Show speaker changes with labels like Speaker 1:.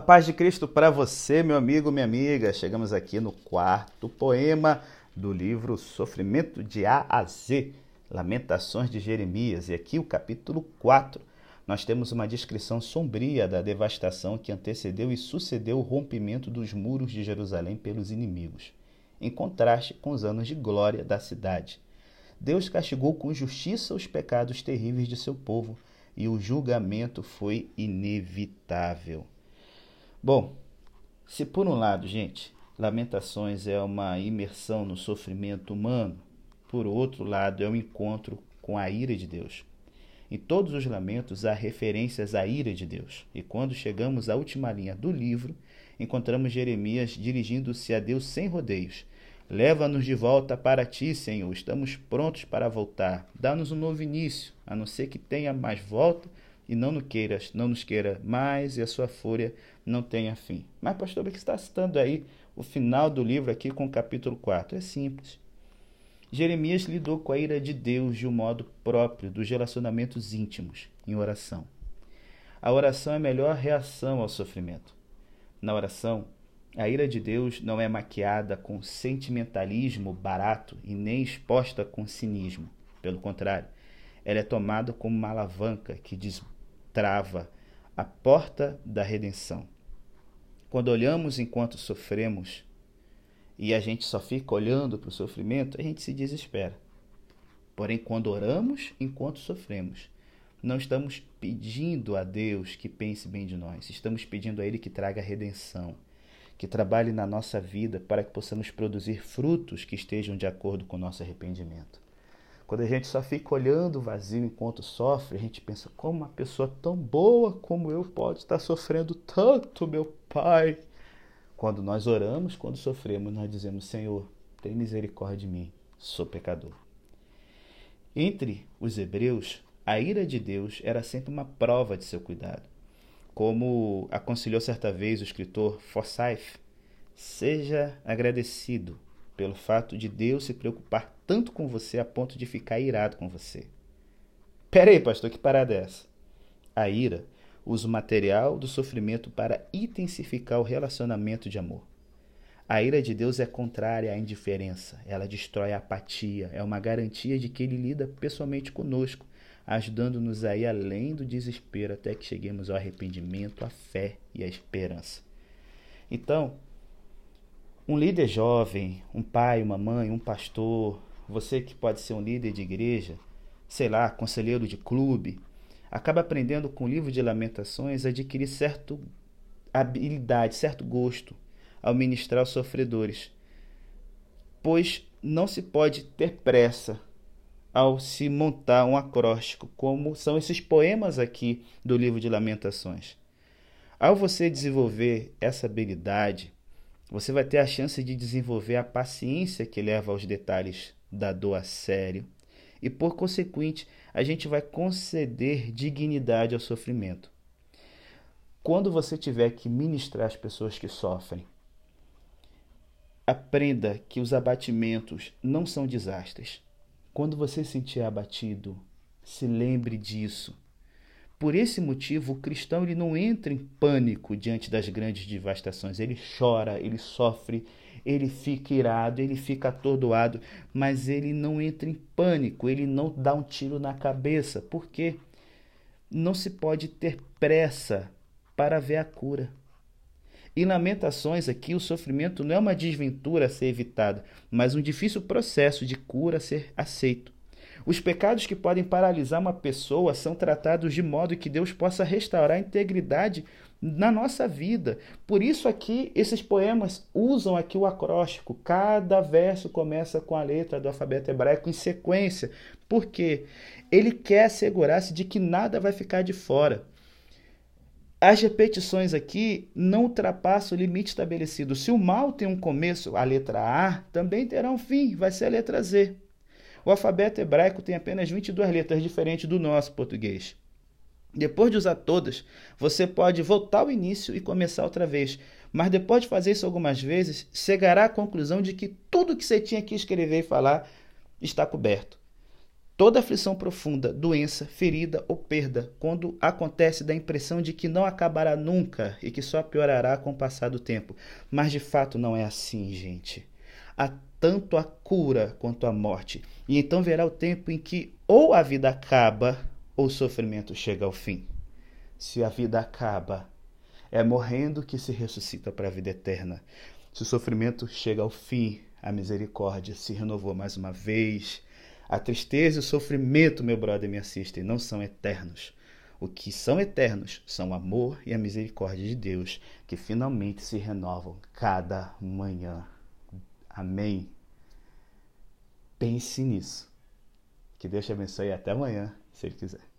Speaker 1: A paz de Cristo para você, meu amigo, minha amiga. Chegamos aqui no quarto poema do livro Sofrimento de A a Z, Lamentações de Jeremias. E aqui o capítulo 4. Nós temos uma descrição sombria da devastação que antecedeu e sucedeu o rompimento dos muros de Jerusalém pelos inimigos, em contraste com os anos de glória da cidade. Deus castigou com justiça os pecados terríveis de seu povo e o julgamento foi inevitável. Bom, se por um lado, gente, Lamentações é uma imersão no sofrimento humano, por outro lado, é um encontro com a ira de Deus. Em todos os lamentos há referências à ira de Deus. E quando chegamos à última linha do livro, encontramos Jeremias dirigindo-se a Deus sem rodeios. Leva-nos de volta para ti, Senhor. Estamos prontos para voltar. Dá-nos um novo início, a não ser que tenha mais volta e não nos queiras, não nos queira mais e a sua fúria não tenha fim. Mas, pastor, que está citando aí o final do livro aqui com o capítulo 4? É simples. Jeremias lidou com a ira de Deus de um modo próprio dos relacionamentos íntimos, em oração. A oração é a melhor reação ao sofrimento. Na oração, a ira de Deus não é maquiada com sentimentalismo barato e nem exposta com cinismo. Pelo contrário, ela é tomada como uma alavanca que destrava a porta da redenção. Quando olhamos enquanto sofremos e a gente só fica olhando para o sofrimento, a gente se desespera. Porém, quando oramos enquanto sofremos, não estamos pedindo a Deus que pense bem de nós, estamos pedindo a Ele que traga redenção, que trabalhe na nossa vida para que possamos produzir frutos que estejam de acordo com o nosso arrependimento. Quando a gente só fica olhando o vazio enquanto sofre, a gente pensa: como uma pessoa tão boa como eu pode estar sofrendo tanto, meu Pai? Quando nós oramos, quando sofremos, nós dizemos: Senhor, tem misericórdia de mim, sou pecador. Entre os hebreus, a ira de Deus era sempre uma prova de seu cuidado. Como aconselhou certa vez o escritor Forsyth, seja agradecido pelo fato de Deus se preocupar tanto com você a ponto de ficar irado com você. Pera aí, pastor, que parada é essa? A ira usa o material do sofrimento para intensificar o relacionamento de amor. A ira de Deus é contrária à indiferença, ela destrói a apatia, é uma garantia de que Ele lida pessoalmente conosco, ajudando-nos a ir além do desespero até que cheguemos ao arrependimento, à fé e à esperança. Então, um líder jovem, um pai, uma mãe, um pastor, você que pode ser um líder de igreja, sei lá, conselheiro de clube, acaba aprendendo com o livro de lamentações a adquirir certa habilidade, certo gosto ao ministrar aos sofredores. Pois não se pode ter pressa ao se montar um acróstico, como são esses poemas aqui do livro de Lamentações. Ao você desenvolver essa habilidade, você vai ter a chance de desenvolver a paciência que leva aos detalhes da dor a sério, e por consequente, a gente vai conceder dignidade ao sofrimento. Quando você tiver que ministrar as pessoas que sofrem, aprenda que os abatimentos não são desastres. Quando você se sentir abatido, se lembre disso por esse motivo, o cristão ele não entra em pânico diante das grandes devastações. Ele chora, ele sofre, ele fica irado, ele fica atordoado, mas ele não entra em pânico, ele não dá um tiro na cabeça. Por quê? Não se pode ter pressa para ver a cura. Em Lamentações, aqui, o sofrimento não é uma desventura a ser evitada, mas um difícil processo de cura a ser aceito. Os pecados que podem paralisar uma pessoa são tratados de modo que Deus possa restaurar a integridade na nossa vida. Por isso aqui esses poemas usam aqui o acróstico. Cada verso começa com a letra do alfabeto hebraico em sequência. Por quê? Ele quer assegurar-se de que nada vai ficar de fora. As repetições aqui não ultrapassam o limite estabelecido. Se o mal tem um começo, a letra A, também terá um fim, vai ser a letra Z. O alfabeto hebraico tem apenas 22 letras, diferente do nosso português. Depois de usar todas, você pode voltar ao início e começar outra vez. Mas depois de fazer isso algumas vezes, chegará à conclusão de que tudo que você tinha que escrever e falar está coberto. Toda aflição profunda, doença, ferida ou perda, quando acontece, dá a impressão de que não acabará nunca e que só piorará com o passar do tempo. Mas de fato não é assim, gente. Há tanto a cura quanto a morte. E então verá o tempo em que ou a vida acaba ou o sofrimento chega ao fim. Se a vida acaba, é morrendo que se ressuscita para a vida eterna. Se o sofrimento chega ao fim, a misericórdia se renovou mais uma vez a tristeza e o sofrimento, meu brother, me assistem, não são eternos. O que são eternos são o amor e a misericórdia de Deus, que finalmente se renovam cada manhã. Amém. Pense nisso. Que Deus te abençoe e até amanhã, se Ele quiser.